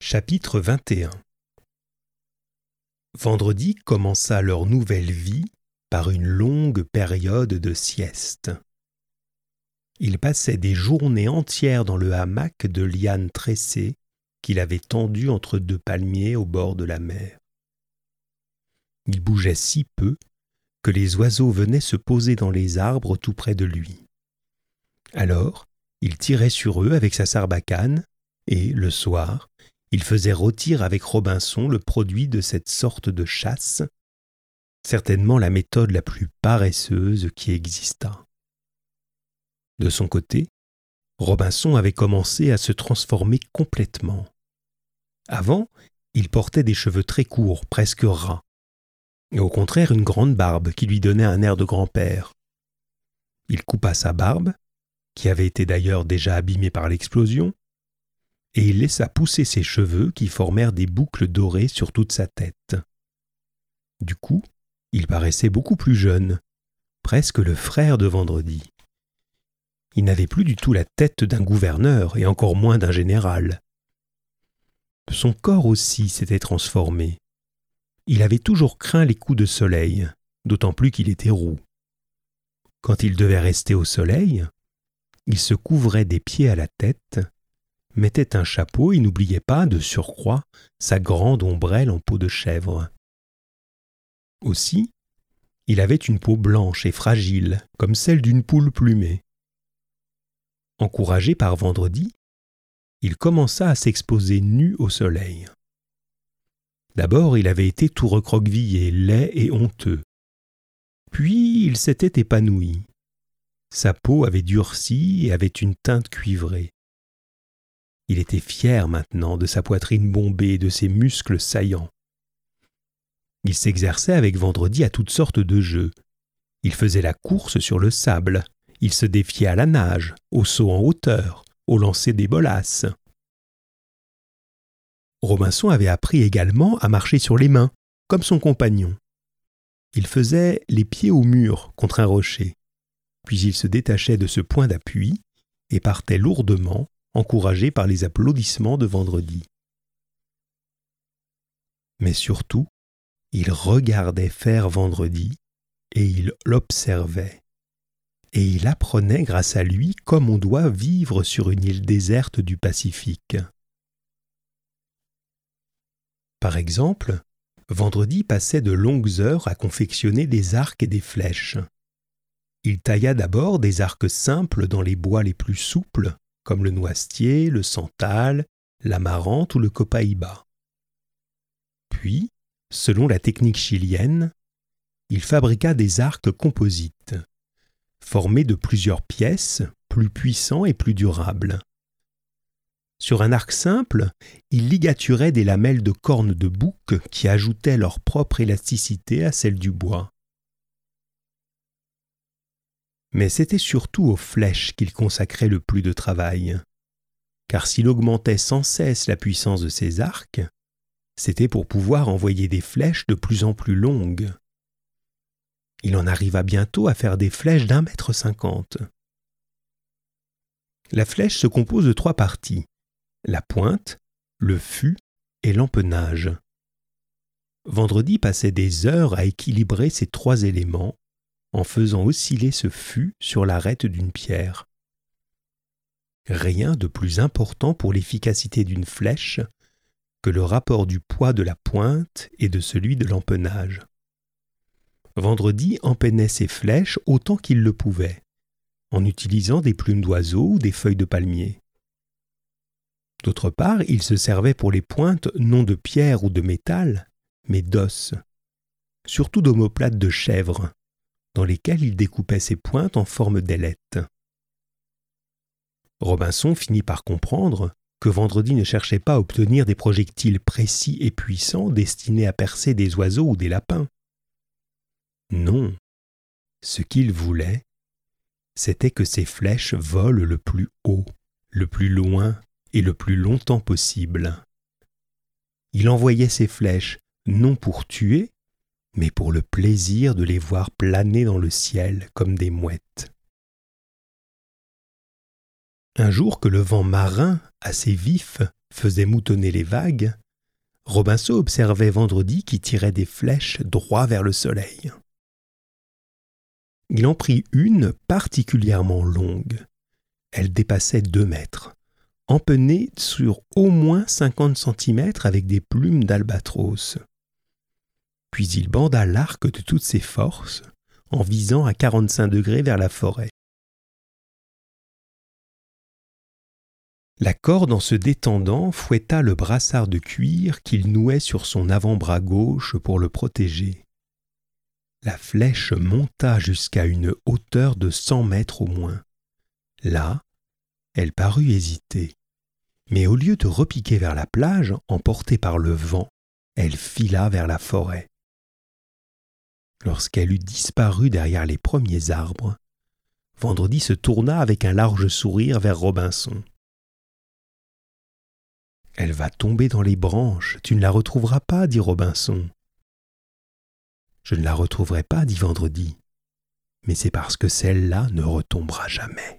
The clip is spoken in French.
Chapitre 21 Vendredi commença leur nouvelle vie par une longue période de sieste. Il passait des journées entières dans le hamac de lianes tressées qu'il avait tendu entre deux palmiers au bord de la mer. Il bougeait si peu que les oiseaux venaient se poser dans les arbres tout près de lui. Alors, il tirait sur eux avec sa sarbacane, et, le soir, il faisait rôtir avec Robinson le produit de cette sorte de chasse, certainement la méthode la plus paresseuse qui existât. De son côté, Robinson avait commencé à se transformer complètement. Avant, il portait des cheveux très courts, presque ras, et au contraire une grande barbe qui lui donnait un air de grand-père. Il coupa sa barbe, qui avait été d'ailleurs déjà abîmée par l'explosion, et il laissa pousser ses cheveux qui formèrent des boucles dorées sur toute sa tête. Du coup, il paraissait beaucoup plus jeune, presque le frère de Vendredi. Il n'avait plus du tout la tête d'un gouverneur et encore moins d'un général. Son corps aussi s'était transformé. Il avait toujours craint les coups de soleil, d'autant plus qu'il était roux. Quand il devait rester au soleil, il se couvrait des pieds à la tête mettait un chapeau et n'oubliait pas, de surcroît, sa grande ombrelle en peau de chèvre. Aussi, il avait une peau blanche et fragile, comme celle d'une poule plumée. Encouragé par vendredi, il commença à s'exposer nu au soleil. D'abord, il avait été tout recroquevillé, laid et honteux. Puis il s'était épanoui. Sa peau avait durci et avait une teinte cuivrée. Il était fier maintenant de sa poitrine bombée et de ses muscles saillants. Il s'exerçait avec Vendredi à toutes sortes de jeux. Il faisait la course sur le sable, il se défiait à la nage, au saut en hauteur, au lancer des bolasses. Robinson avait appris également à marcher sur les mains, comme son compagnon. Il faisait les pieds au mur contre un rocher, puis il se détachait de ce point d'appui et partait lourdement encouragé par les applaudissements de vendredi. Mais surtout, il regardait faire vendredi et il l'observait. Et il apprenait grâce à lui comme on doit vivre sur une île déserte du Pacifique. Par exemple, Vendredi passait de longues heures à confectionner des arcs et des flèches. Il tailla d'abord des arcs simples dans les bois les plus souples, comme le noisetier, le santal, l'amarante ou le copaïba. Puis, selon la technique chilienne, il fabriqua des arcs composites, formés de plusieurs pièces, plus puissants et plus durables. Sur un arc simple, il ligaturait des lamelles de cornes de bouc qui ajoutaient leur propre élasticité à celle du bois. Mais c'était surtout aux flèches qu'il consacrait le plus de travail. Car s'il augmentait sans cesse la puissance de ses arcs, c'était pour pouvoir envoyer des flèches de plus en plus longues. Il en arriva bientôt à faire des flèches d'un mètre cinquante. La flèche se compose de trois parties la pointe, le fût et l'empennage. Vendredi passait des heures à équilibrer ces trois éléments en faisant osciller ce fût sur l'arête d'une pierre. Rien de plus important pour l'efficacité d'une flèche que le rapport du poids de la pointe et de celui de l'empennage. Vendredi empennait ses flèches autant qu'il le pouvait, en utilisant des plumes d'oiseaux ou des feuilles de palmier. D'autre part, il se servait pour les pointes non de pierre ou de métal, mais d'os, surtout d'omoplates de chèvre, dans lesquels il découpait ses pointes en forme d'ailettes. Robinson finit par comprendre que Vendredi ne cherchait pas à obtenir des projectiles précis et puissants destinés à percer des oiseaux ou des lapins. Non, ce qu'il voulait, c'était que ses flèches volent le plus haut, le plus loin et le plus longtemps possible. Il envoyait ses flèches non pour tuer, mais pour le plaisir de les voir planer dans le ciel comme des mouettes. Un jour que le vent marin, assez vif, faisait moutonner les vagues, Robinson observait Vendredi qui tirait des flèches droit vers le soleil. Il en prit une particulièrement longue. Elle dépassait deux mètres, empennée sur au moins cinquante centimètres avec des plumes d'albatros. Puis il banda l'arc de toutes ses forces, en visant à quarante-cinq degrés vers la forêt. La corde, en se détendant, fouetta le brassard de cuir qu'il nouait sur son avant-bras gauche pour le protéger. La flèche monta jusqu'à une hauteur de cent mètres au moins. Là, elle parut hésiter. Mais au lieu de repiquer vers la plage, emportée par le vent, elle fila vers la forêt. Lorsqu'elle eut disparu derrière les premiers arbres, Vendredi se tourna avec un large sourire vers Robinson. Elle va tomber dans les branches, tu ne la retrouveras pas, dit Robinson. Je ne la retrouverai pas, dit Vendredi, mais c'est parce que celle-là ne retombera jamais.